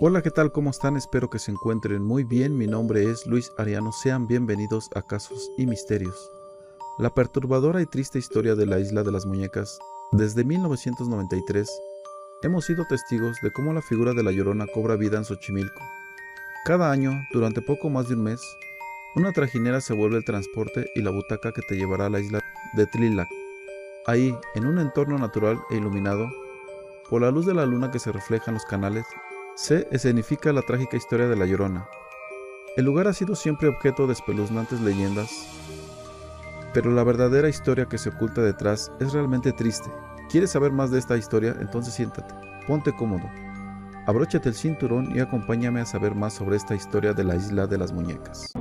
Hola, ¿qué tal? ¿Cómo están? Espero que se encuentren muy bien. Mi nombre es Luis Ariano. Sean bienvenidos a Casos y Misterios. La perturbadora y triste historia de la isla de las muñecas. Desde 1993, hemos sido testigos de cómo la figura de la Llorona cobra vida en Xochimilco. Cada año, durante poco más de un mes, una trajinera se vuelve el transporte y la butaca que te llevará a la isla de Tlilac. Ahí, en un entorno natural e iluminado, por la luz de la luna que se refleja en los canales, se escenifica la trágica historia de La Llorona. El lugar ha sido siempre objeto de espeluznantes leyendas, pero la verdadera historia que se oculta detrás es realmente triste. ¿Quieres saber más de esta historia? Entonces siéntate, ponte cómodo, abróchate el cinturón y acompáñame a saber más sobre esta historia de la isla de las muñecas.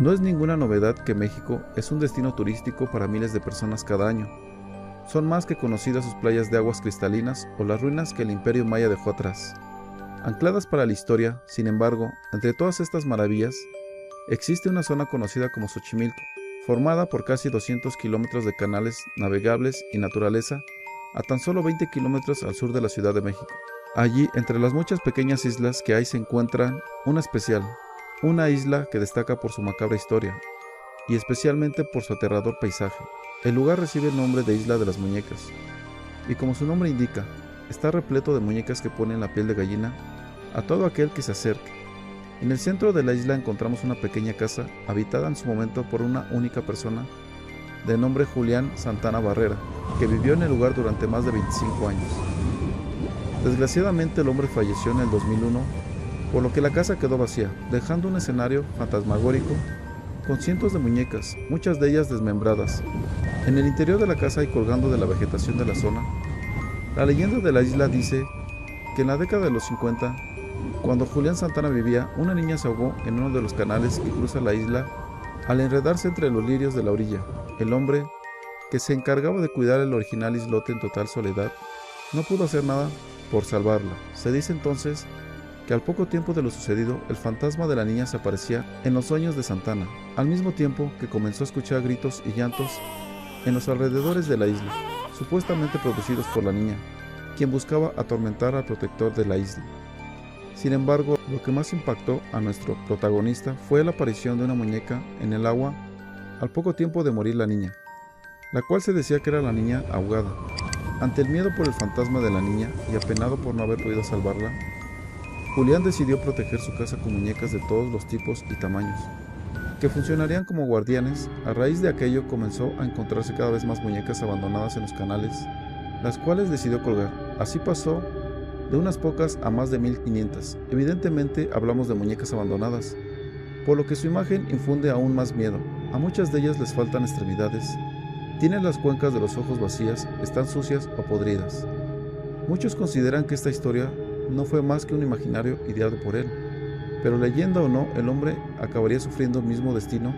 No es ninguna novedad que México es un destino turístico para miles de personas cada año. Son más que conocidas sus playas de aguas cristalinas o las ruinas que el imperio maya dejó atrás. Ancladas para la historia, sin embargo, entre todas estas maravillas, existe una zona conocida como Xochimilco, formada por casi 200 kilómetros de canales navegables y naturaleza a tan solo 20 kilómetros al sur de la Ciudad de México. Allí, entre las muchas pequeñas islas que hay, se encuentra una especial, una isla que destaca por su macabra historia y especialmente por su aterrador paisaje. El lugar recibe el nombre de Isla de las Muñecas y como su nombre indica, está repleto de muñecas que ponen la piel de gallina a todo aquel que se acerque. En el centro de la isla encontramos una pequeña casa habitada en su momento por una única persona de nombre Julián Santana Barrera, que vivió en el lugar durante más de 25 años. Desgraciadamente el hombre falleció en el 2001 por lo que la casa quedó vacía, dejando un escenario fantasmagórico con cientos de muñecas, muchas de ellas desmembradas. En el interior de la casa y colgando de la vegetación de la zona, la leyenda de la isla dice que en la década de los 50, cuando Julián Santana vivía, una niña se ahogó en uno de los canales que cruza la isla al enredarse entre los lirios de la orilla. El hombre, que se encargaba de cuidar el original islote en total soledad, no pudo hacer nada por salvarla. Se dice entonces que al poco tiempo de lo sucedido, el fantasma de la niña se aparecía en los sueños de Santana, al mismo tiempo que comenzó a escuchar gritos y llantos en los alrededores de la isla, supuestamente producidos por la niña, quien buscaba atormentar al protector de la isla. Sin embargo, lo que más impactó a nuestro protagonista fue la aparición de una muñeca en el agua al poco tiempo de morir la niña, la cual se decía que era la niña ahogada. Ante el miedo por el fantasma de la niña y apenado por no haber podido salvarla, Julián decidió proteger su casa con muñecas de todos los tipos y tamaños, que funcionarían como guardianes. A raíz de aquello comenzó a encontrarse cada vez más muñecas abandonadas en los canales, las cuales decidió colgar. Así pasó de unas pocas a más de 1500. Evidentemente hablamos de muñecas abandonadas, por lo que su imagen infunde aún más miedo. A muchas de ellas les faltan extremidades, tienen las cuencas de los ojos vacías, están sucias o podridas. Muchos consideran que esta historia no fue más que un imaginario ideado por él. Pero leyenda o no, el hombre acabaría sufriendo el mismo destino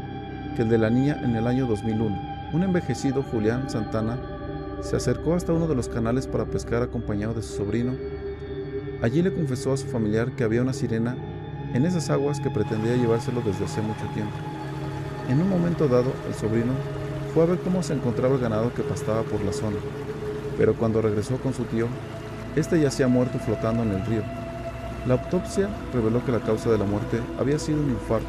que el de la niña en el año 2001. Un envejecido Julián Santana se acercó hasta uno de los canales para pescar acompañado de su sobrino. Allí le confesó a su familiar que había una sirena en esas aguas que pretendía llevárselo desde hace mucho tiempo. En un momento dado, el sobrino fue a ver cómo se encontraba el ganado que pastaba por la zona, pero cuando regresó con su tío, este yacía muerto flotando en el río. La autopsia reveló que la causa de la muerte había sido un infarto.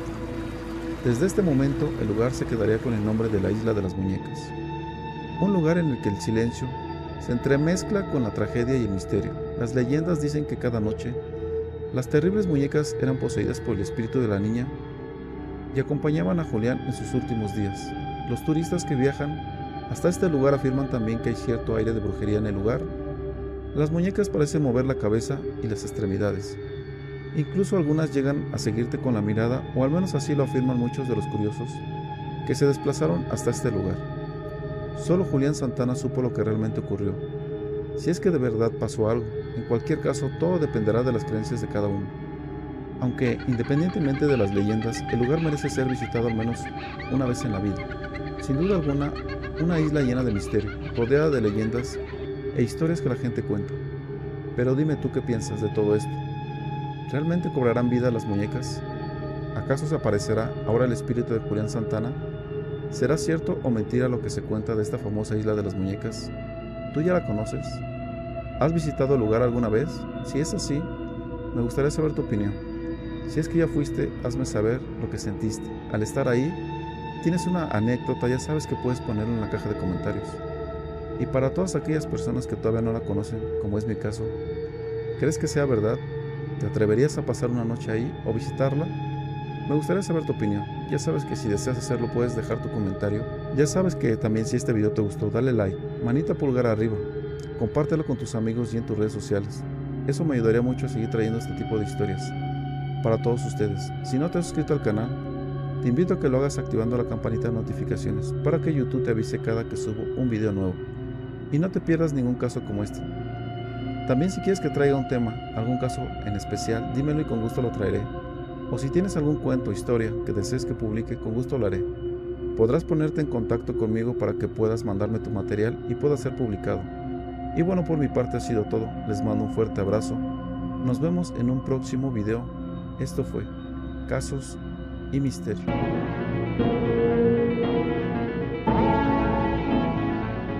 Desde este momento, el lugar se quedaría con el nombre de la Isla de las Muñecas. Un lugar en el que el silencio se entremezcla con la tragedia y el misterio. Las leyendas dicen que cada noche, las terribles muñecas eran poseídas por el espíritu de la niña y acompañaban a Julián en sus últimos días. Los turistas que viajan hasta este lugar afirman también que hay cierto aire de brujería en el lugar las muñecas parecen mover la cabeza y las extremidades. Incluso algunas llegan a seguirte con la mirada, o al menos así lo afirman muchos de los curiosos que se desplazaron hasta este lugar. Solo Julián Santana supo lo que realmente ocurrió. Si es que de verdad pasó algo, en cualquier caso todo dependerá de las creencias de cada uno. Aunque, independientemente de las leyendas, el lugar merece ser visitado al menos una vez en la vida. Sin duda alguna, una isla llena de misterio, rodeada de leyendas e historias que la gente cuenta. Pero dime tú qué piensas de todo esto. ¿Realmente cobrarán vida las muñecas? ¿Acaso se aparecerá ahora el espíritu de Julián Santana? ¿Será cierto o mentira lo que se cuenta de esta famosa isla de las muñecas? ¿Tú ya la conoces? ¿Has visitado el lugar alguna vez? Si es así, me gustaría saber tu opinión. Si es que ya fuiste, hazme saber lo que sentiste. Al estar ahí, tienes una anécdota, ya sabes que puedes ponerlo en la caja de comentarios. Y para todas aquellas personas que todavía no la conocen, como es mi caso, ¿crees que sea verdad? ¿Te atreverías a pasar una noche ahí o visitarla? Me gustaría saber tu opinión. Ya sabes que si deseas hacerlo puedes dejar tu comentario. Ya sabes que también si este video te gustó, dale like, manita pulgar arriba, compártelo con tus amigos y en tus redes sociales. Eso me ayudaría mucho a seguir trayendo este tipo de historias para todos ustedes. Si no te has suscrito al canal, te invito a que lo hagas activando la campanita de notificaciones para que YouTube te avise cada que subo un video nuevo y no te pierdas ningún caso como este. También si quieres que traiga un tema, algún caso en especial, dímelo y con gusto lo traeré. O si tienes algún cuento o historia que desees que publique, con gusto lo haré. Podrás ponerte en contacto conmigo para que puedas mandarme tu material y pueda ser publicado. Y bueno, por mi parte ha sido todo. Les mando un fuerte abrazo. Nos vemos en un próximo video. Esto fue Casos y Misterio.